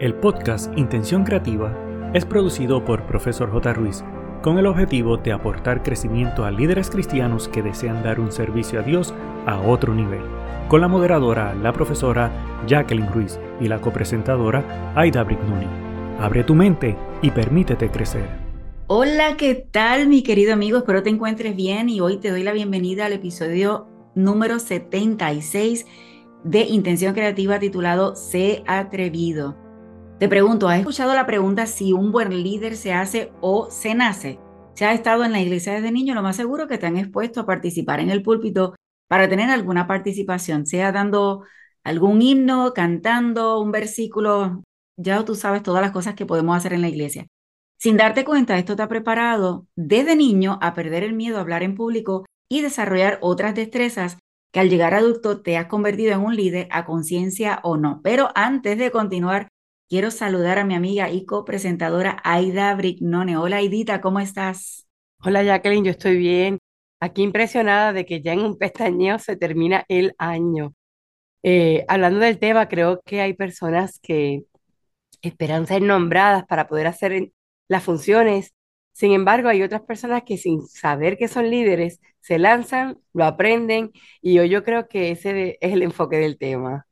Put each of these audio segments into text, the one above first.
El podcast Intención Creativa es producido por Profesor J. Ruiz con el objetivo de aportar crecimiento a líderes cristianos que desean dar un servicio a Dios a otro nivel, con la moderadora, la profesora Jacqueline Ruiz y la copresentadora Aida Brignoni. Abre tu mente y permítete crecer. Hola, ¿qué tal mi querido amigo? Espero te encuentres bien y hoy te doy la bienvenida al episodio número 76 de Intención Creativa titulado Sé atrevido. Te pregunto, ¿has escuchado la pregunta si un buen líder se hace o se nace? Si has estado en la iglesia desde niño, lo más seguro que te han expuesto a participar en el púlpito para tener alguna participación, sea dando algún himno, cantando un versículo, ya tú sabes todas las cosas que podemos hacer en la iglesia. Sin darte cuenta, esto te ha preparado desde niño a perder el miedo a hablar en público y desarrollar otras destrezas que al llegar adulto te has convertido en un líder a conciencia o no. Pero antes de continuar, Quiero saludar a mi amiga y copresentadora Aida Brignone. Hola Aidita, ¿cómo estás? Hola Jacqueline, yo estoy bien. Aquí impresionada de que ya en un pestañeo se termina el año. Eh, hablando del tema, creo que hay personas que esperan ser nombradas para poder hacer las funciones. Sin embargo, hay otras personas que sin saber que son líderes se lanzan, lo aprenden y yo, yo creo que ese es el enfoque del tema.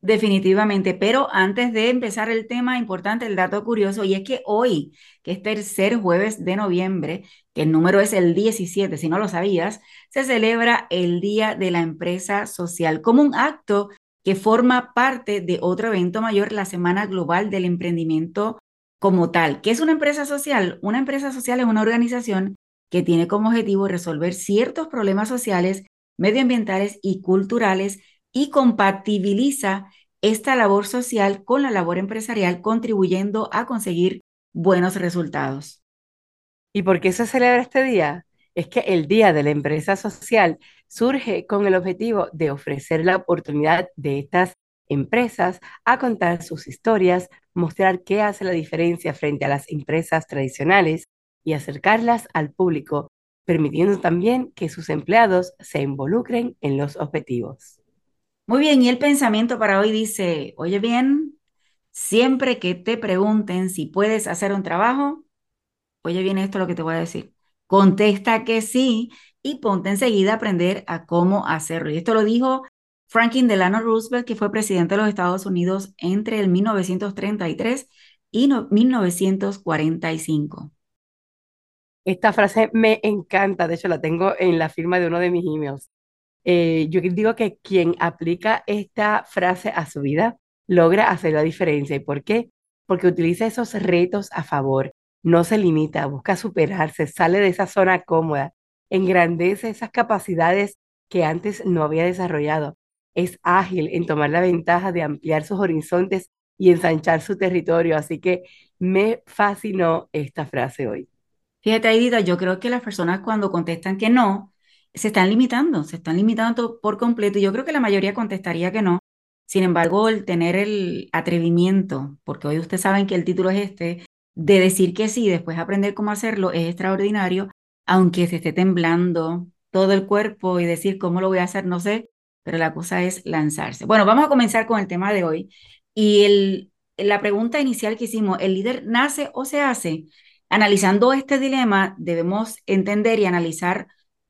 Definitivamente, pero antes de empezar el tema importante, el dato curioso, y es que hoy, que es tercer jueves de noviembre, que el número es el 17, si no lo sabías, se celebra el Día de la Empresa Social como un acto que forma parte de otro evento mayor, la Semana Global del Emprendimiento como tal. ¿Qué es una empresa social? Una empresa social es una organización que tiene como objetivo resolver ciertos problemas sociales, medioambientales y culturales y compatibiliza esta labor social con la labor empresarial, contribuyendo a conseguir buenos resultados. ¿Y por qué se celebra este día? Es que el Día de la Empresa Social surge con el objetivo de ofrecer la oportunidad de estas empresas a contar sus historias, mostrar qué hace la diferencia frente a las empresas tradicionales y acercarlas al público, permitiendo también que sus empleados se involucren en los objetivos. Muy bien, y el pensamiento para hoy dice, oye bien, siempre que te pregunten si puedes hacer un trabajo, oye bien esto lo que te voy a decir. Contesta que sí y ponte enseguida a aprender a cómo hacerlo. Y esto lo dijo Franklin Delano Roosevelt, que fue presidente de los Estados Unidos entre el 1933 y 1945. Esta frase me encanta, de hecho la tengo en la firma de uno de mis emails. Eh, yo digo que quien aplica esta frase a su vida logra hacer la diferencia. ¿Y por qué? Porque utiliza esos retos a favor, no se limita, busca superarse, sale de esa zona cómoda, engrandece esas capacidades que antes no había desarrollado. Es ágil en tomar la ventaja de ampliar sus horizontes y ensanchar su territorio. Así que me fascinó esta frase hoy. Fíjate, Aidita, yo creo que las personas cuando contestan que no, se están limitando, se están limitando por completo. Y yo creo que la mayoría contestaría que no. Sin embargo, el tener el atrevimiento, porque hoy ustedes saben que el título es este, de decir que sí, después aprender cómo hacerlo, es extraordinario, aunque se esté temblando todo el cuerpo y decir cómo lo voy a hacer, no sé, pero la cosa es lanzarse. Bueno, vamos a comenzar con el tema de hoy. Y el, la pregunta inicial que hicimos, ¿el líder nace o se hace? Analizando este dilema, debemos entender y analizar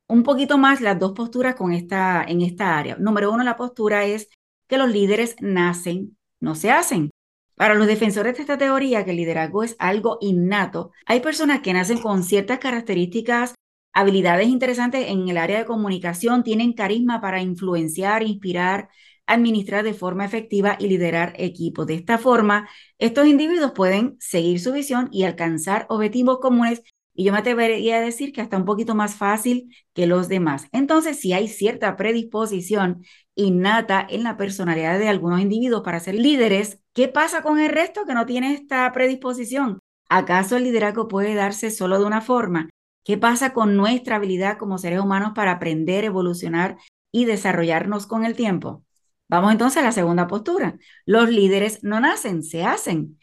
un poquito más las dos posturas con esta, en esta área. Número uno, la postura es que los líderes nacen, no se hacen. Para los defensores de esta teoría, que el liderazgo es algo innato, hay personas que nacen con ciertas características, habilidades interesantes en el área de comunicación, tienen carisma para influenciar, inspirar, administrar de forma efectiva y liderar equipos. De esta forma, estos individuos pueden seguir su visión y alcanzar objetivos comunes y yo me atrevería a decir que hasta un poquito más fácil que los demás. Entonces, si hay cierta predisposición innata en la personalidad de algunos individuos para ser líderes, ¿qué pasa con el resto que no tiene esta predisposición? ¿Acaso el liderazgo puede darse solo de una forma? ¿Qué pasa con nuestra habilidad como seres humanos para aprender, evolucionar y desarrollarnos con el tiempo? Vamos entonces a la segunda postura. Los líderes no nacen, se hacen.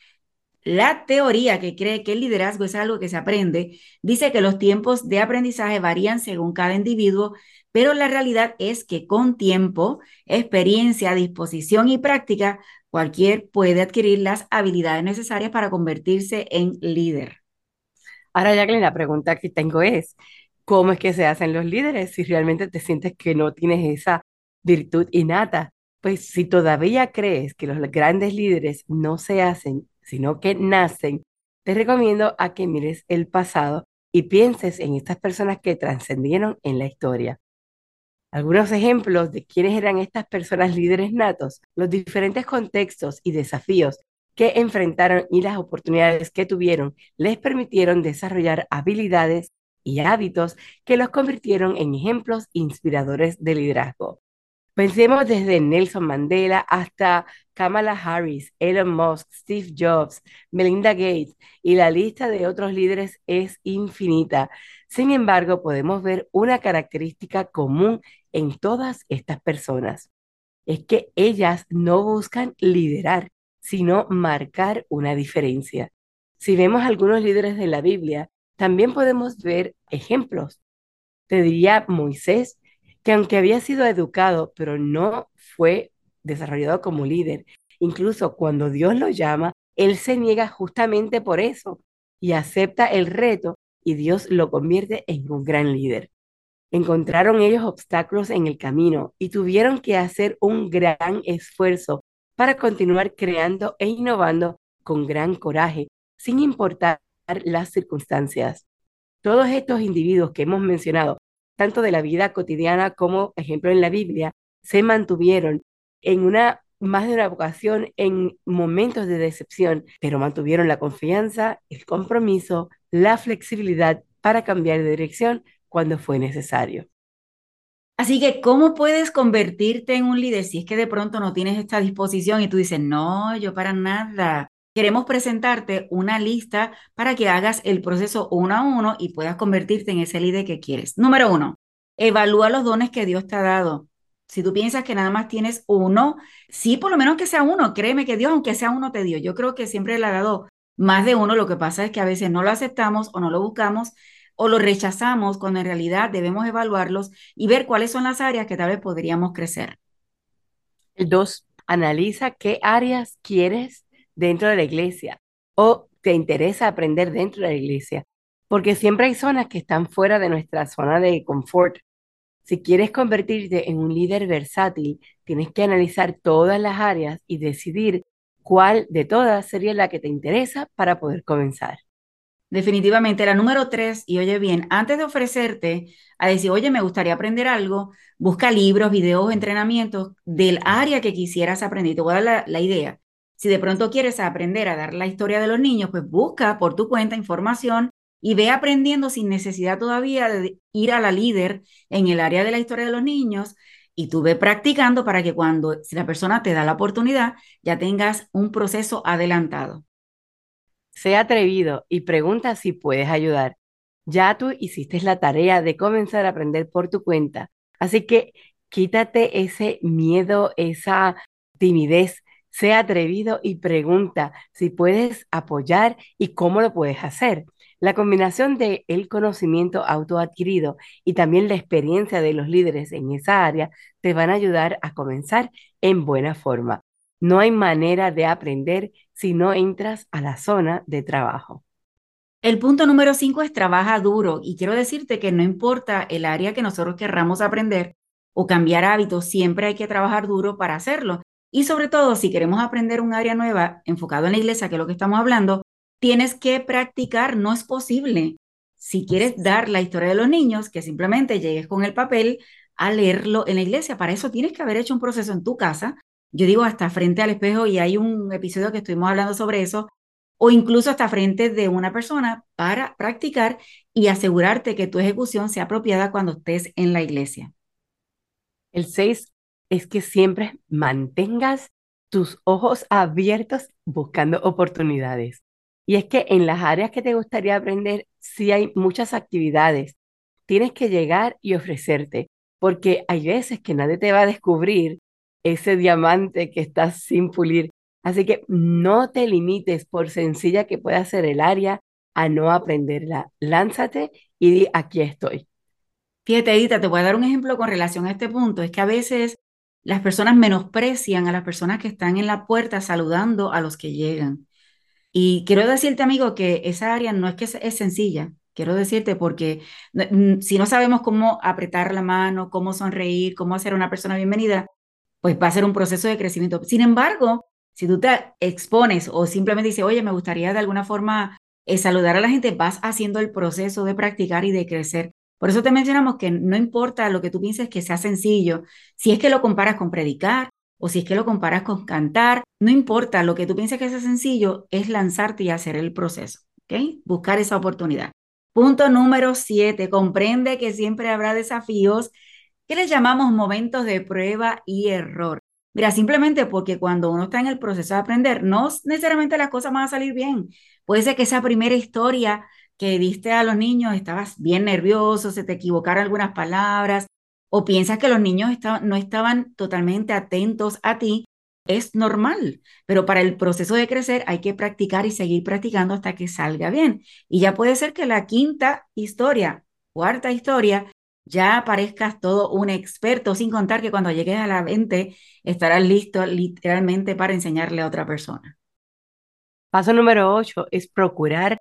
La teoría que cree que el liderazgo es algo que se aprende dice que los tiempos de aprendizaje varían según cada individuo, pero la realidad es que con tiempo, experiencia, disposición y práctica, cualquier puede adquirir las habilidades necesarias para convertirse en líder. Ahora, Jacqueline, la pregunta que tengo es, ¿cómo es que se hacen los líderes si realmente te sientes que no tienes esa virtud innata? Pues si todavía crees que los grandes líderes no se hacen, sino que nacen, te recomiendo a que mires el pasado y pienses en estas personas que trascendieron en la historia. Algunos ejemplos de quiénes eran estas personas líderes natos, los diferentes contextos y desafíos que enfrentaron y las oportunidades que tuvieron les permitieron desarrollar habilidades y hábitos que los convirtieron en ejemplos inspiradores de liderazgo. Pensemos desde Nelson Mandela hasta Kamala Harris, Elon Musk, Steve Jobs, Melinda Gates y la lista de otros líderes es infinita. Sin embargo, podemos ver una característica común en todas estas personas. Es que ellas no buscan liderar, sino marcar una diferencia. Si vemos algunos líderes de la Biblia, también podemos ver ejemplos. Te diría Moisés, que aunque había sido educado, pero no fue desarrollado como líder, incluso cuando Dios lo llama, él se niega justamente por eso y acepta el reto y Dios lo convierte en un gran líder. Encontraron ellos obstáculos en el camino y tuvieron que hacer un gran esfuerzo para continuar creando e innovando con gran coraje, sin importar las circunstancias. Todos estos individuos que hemos mencionado tanto de la vida cotidiana como, ejemplo, en la Biblia, se mantuvieron en una más de una ocasión en momentos de decepción, pero mantuvieron la confianza, el compromiso, la flexibilidad para cambiar de dirección cuando fue necesario. Así que, ¿cómo puedes convertirte en un líder si es que de pronto no tienes esta disposición y tú dices, no, yo para nada? Queremos presentarte una lista para que hagas el proceso uno a uno y puedas convertirte en ese líder que quieres. Número uno, evalúa los dones que Dios te ha dado. Si tú piensas que nada más tienes uno, sí, por lo menos que sea uno, créeme que Dios, aunque sea uno, te dio. Yo creo que siempre le ha dado más de uno. Lo que pasa es que a veces no lo aceptamos o no lo buscamos o lo rechazamos cuando en realidad debemos evaluarlos y ver cuáles son las áreas que tal vez podríamos crecer. Dos, analiza qué áreas quieres dentro de la iglesia o te interesa aprender dentro de la iglesia, porque siempre hay zonas que están fuera de nuestra zona de confort. Si quieres convertirte en un líder versátil, tienes que analizar todas las áreas y decidir cuál de todas sería la que te interesa para poder comenzar. Definitivamente, la número tres, y oye bien, antes de ofrecerte a decir, oye, me gustaría aprender algo, busca libros, videos, entrenamientos del área que quisieras aprender. Te voy a dar la, la idea. Si de pronto quieres aprender a dar la historia de los niños, pues busca por tu cuenta información y ve aprendiendo sin necesidad todavía de ir a la líder en el área de la historia de los niños y tú ve practicando para que cuando si la persona te da la oportunidad ya tengas un proceso adelantado. Sea atrevido y pregunta si puedes ayudar. Ya tú hiciste la tarea de comenzar a aprender por tu cuenta, así que quítate ese miedo, esa timidez sea atrevido y pregunta si puedes apoyar y cómo lo puedes hacer. La combinación de el conocimiento autoadquirido y también la experiencia de los líderes en esa área te van a ayudar a comenzar en buena forma. No hay manera de aprender si no entras a la zona de trabajo. El punto número cinco es trabaja duro y quiero decirte que no importa el área que nosotros querramos aprender o cambiar hábitos, siempre hay que trabajar duro para hacerlo. Y sobre todo, si queremos aprender un área nueva enfocado en la iglesia, que es lo que estamos hablando, tienes que practicar, no es posible. Si quieres dar la historia de los niños, que simplemente llegues con el papel a leerlo en la iglesia, para eso tienes que haber hecho un proceso en tu casa. Yo digo hasta frente al espejo y hay un episodio que estuvimos hablando sobre eso, o incluso hasta frente de una persona para practicar y asegurarte que tu ejecución sea apropiada cuando estés en la iglesia. El 6 es que siempre mantengas tus ojos abiertos buscando oportunidades. Y es que en las áreas que te gustaría aprender, sí hay muchas actividades. Tienes que llegar y ofrecerte, porque hay veces que nadie te va a descubrir ese diamante que estás sin pulir. Así que no te limites, por sencilla que pueda ser el área, a no aprenderla. Lánzate y di, aquí estoy. Fíjate, Edita, te voy a dar un ejemplo con relación a este punto. Es que a veces las personas menosprecian a las personas que están en la puerta saludando a los que llegan. Y quiero decirte, amigo, que esa área no es que es sencilla. Quiero decirte porque si no sabemos cómo apretar la mano, cómo sonreír, cómo hacer una persona bienvenida, pues va a ser un proceso de crecimiento. Sin embargo, si tú te expones o simplemente dices, oye, me gustaría de alguna forma eh, saludar a la gente, vas haciendo el proceso de practicar y de crecer. Por eso te mencionamos que no importa lo que tú pienses que sea sencillo, si es que lo comparas con predicar o si es que lo comparas con cantar, no importa lo que tú pienses que sea sencillo, es lanzarte y hacer el proceso, ¿ok? Buscar esa oportunidad. Punto número siete, comprende que siempre habrá desafíos que les llamamos momentos de prueba y error. Mira, simplemente porque cuando uno está en el proceso de aprender, no necesariamente las cosas van a salir bien. Puede ser que esa primera historia que diste a los niños estabas bien nervioso, se te equivocaron algunas palabras, o piensas que los niños no estaban totalmente atentos a ti, es normal, pero para el proceso de crecer hay que practicar y seguir practicando hasta que salga bien. Y ya puede ser que la quinta historia, cuarta historia, ya parezcas todo un experto, sin contar que cuando llegues a la 20 estarás listo literalmente para enseñarle a otra persona. Paso número 8 es procurar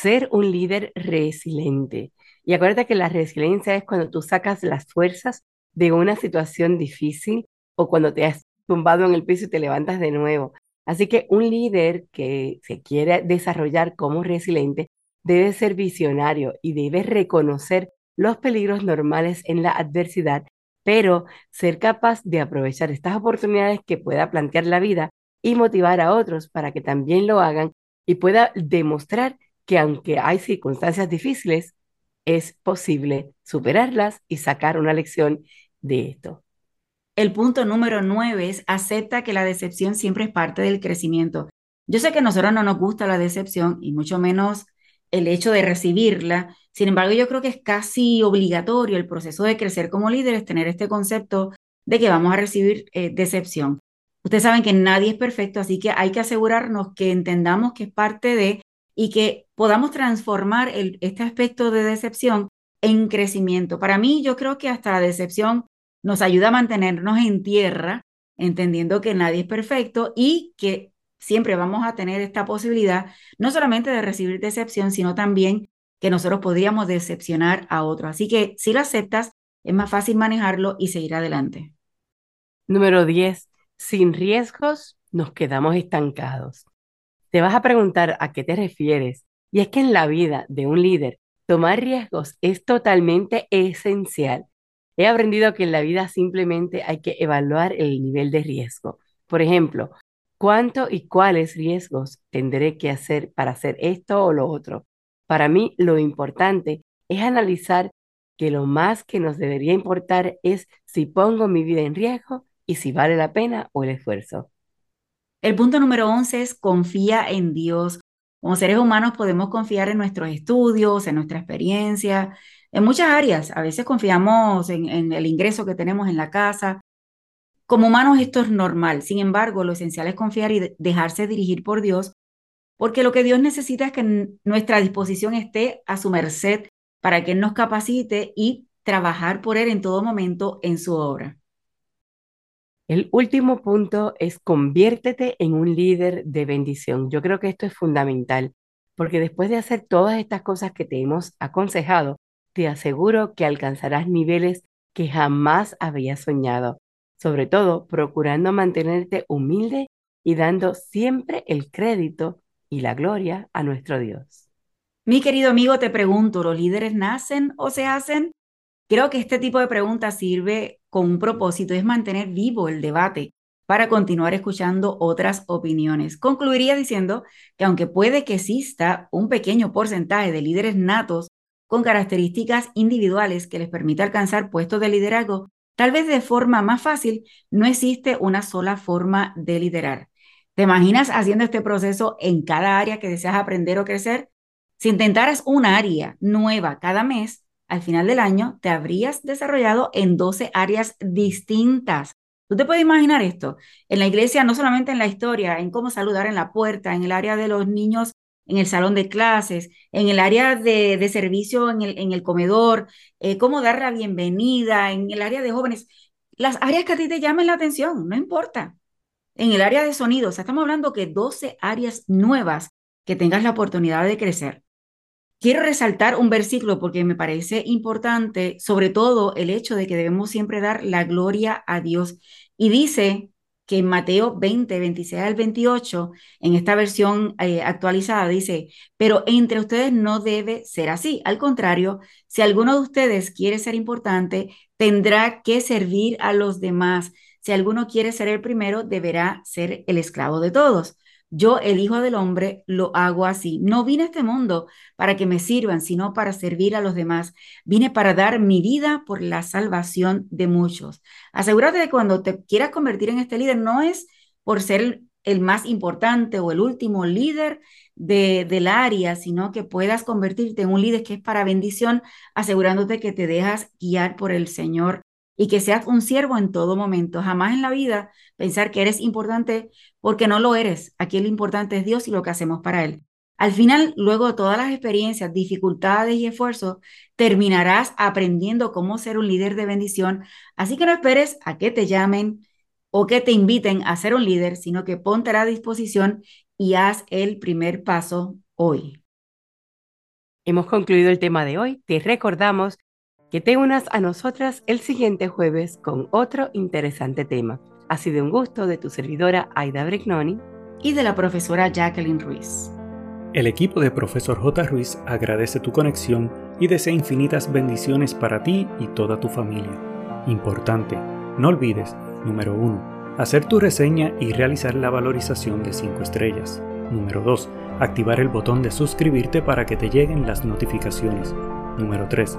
ser un líder resiliente. Y acuérdate que la resiliencia es cuando tú sacas las fuerzas de una situación difícil o cuando te has tumbado en el piso y te levantas de nuevo. Así que un líder que se quiere desarrollar como resiliente debe ser visionario y debe reconocer los peligros normales en la adversidad, pero ser capaz de aprovechar estas oportunidades que pueda plantear la vida y motivar a otros para que también lo hagan y pueda demostrar que aunque hay circunstancias difíciles, es posible superarlas y sacar una lección de esto. El punto número nueve es acepta que la decepción siempre es parte del crecimiento. Yo sé que a nosotros no nos gusta la decepción y mucho menos el hecho de recibirla, sin embargo, yo creo que es casi obligatorio el proceso de crecer como líderes, tener este concepto de que vamos a recibir eh, decepción. Ustedes saben que nadie es perfecto, así que hay que asegurarnos que entendamos que es parte de y que podamos transformar este aspecto de decepción en crecimiento. Para mí, yo creo que hasta la decepción nos ayuda a mantenernos en tierra, entendiendo que nadie es perfecto y que siempre vamos a tener esta posibilidad, no solamente de recibir decepción, sino también que nosotros podríamos decepcionar a otro. Así que si lo aceptas, es más fácil manejarlo y seguir adelante. Número 10. Sin riesgos nos quedamos estancados. Te vas a preguntar a qué te refieres. Y es que en la vida de un líder, tomar riesgos es totalmente esencial. He aprendido que en la vida simplemente hay que evaluar el nivel de riesgo. Por ejemplo, ¿cuánto y cuáles riesgos tendré que hacer para hacer esto o lo otro? Para mí lo importante es analizar que lo más que nos debería importar es si pongo mi vida en riesgo y si vale la pena o el esfuerzo. El punto número 11 es confía en Dios. Como seres humanos podemos confiar en nuestros estudios, en nuestra experiencia, en muchas áreas. A veces confiamos en, en el ingreso que tenemos en la casa. Como humanos esto es normal. Sin embargo, lo esencial es confiar y dejarse dirigir por Dios porque lo que Dios necesita es que nuestra disposición esté a su merced para que Él nos capacite y trabajar por Él en todo momento en su obra. El último punto es conviértete en un líder de bendición. Yo creo que esto es fundamental, porque después de hacer todas estas cosas que te hemos aconsejado, te aseguro que alcanzarás niveles que jamás habías soñado, sobre todo procurando mantenerte humilde y dando siempre el crédito y la gloria a nuestro Dios. Mi querido amigo, te pregunto, ¿los líderes nacen o se hacen? Creo que este tipo de preguntas sirve con un propósito, es mantener vivo el debate para continuar escuchando otras opiniones. Concluiría diciendo que aunque puede que exista un pequeño porcentaje de líderes natos con características individuales que les permita alcanzar puestos de liderazgo, tal vez de forma más fácil, no existe una sola forma de liderar. ¿Te imaginas haciendo este proceso en cada área que deseas aprender o crecer? Si intentaras un área nueva cada mes, al final del año te habrías desarrollado en 12 áreas distintas. Tú te puedes imaginar esto, en la iglesia, no solamente en la historia, en cómo saludar en la puerta, en el área de los niños, en el salón de clases, en el área de, servicio en el, comedor, eh, cómo dar la bienvenida, en el área de jóvenes, las áreas que a ti te llamen la atención, no importa. En el área de sonido, o sea, estamos hablando que 12 áreas nuevas que tengas la oportunidad de crecer. Quiero resaltar un versículo porque me parece importante, sobre todo el hecho de que debemos siempre dar la gloria a Dios. Y dice que en Mateo 20, 26 al 28, en esta versión eh, actualizada, dice, pero entre ustedes no debe ser así. Al contrario, si alguno de ustedes quiere ser importante, tendrá que servir a los demás. Si alguno quiere ser el primero, deberá ser el esclavo de todos. Yo, el Hijo del Hombre, lo hago así. No vine a este mundo para que me sirvan, sino para servir a los demás. Vine para dar mi vida por la salvación de muchos. Asegúrate de que cuando te quieras convertir en este líder, no es por ser el, más importante o el último líder de, del área, sino que puedas convertirte en un líder que es para bendición, asegurándote que te dejas guiar por el Señor y que seas un siervo en todo momento. Jamás en la vida pensar que eres importante porque no lo eres. Aquí lo importante es Dios y lo que hacemos para Él. Al final, luego de todas las experiencias, dificultades y esfuerzos, terminarás aprendiendo cómo ser un líder de bendición. Así que no esperes a que te llamen o que te inviten a ser un líder, sino que ponte a la disposición y haz el primer paso hoy. Hemos concluido el tema de hoy. Te recordamos que te unas a nosotras el siguiente jueves con otro interesante tema. Ha sido un gusto de tu servidora Aida Brignoni y de la profesora Jacqueline Ruiz. El equipo de Profesor J. Ruiz agradece tu conexión y desea infinitas bendiciones para ti y toda tu familia. Importante, no olvides, número 1, hacer tu reseña y realizar la valorización de 5 estrellas. Número 2, activar el botón de suscribirte para que te lleguen las notificaciones. Número 3,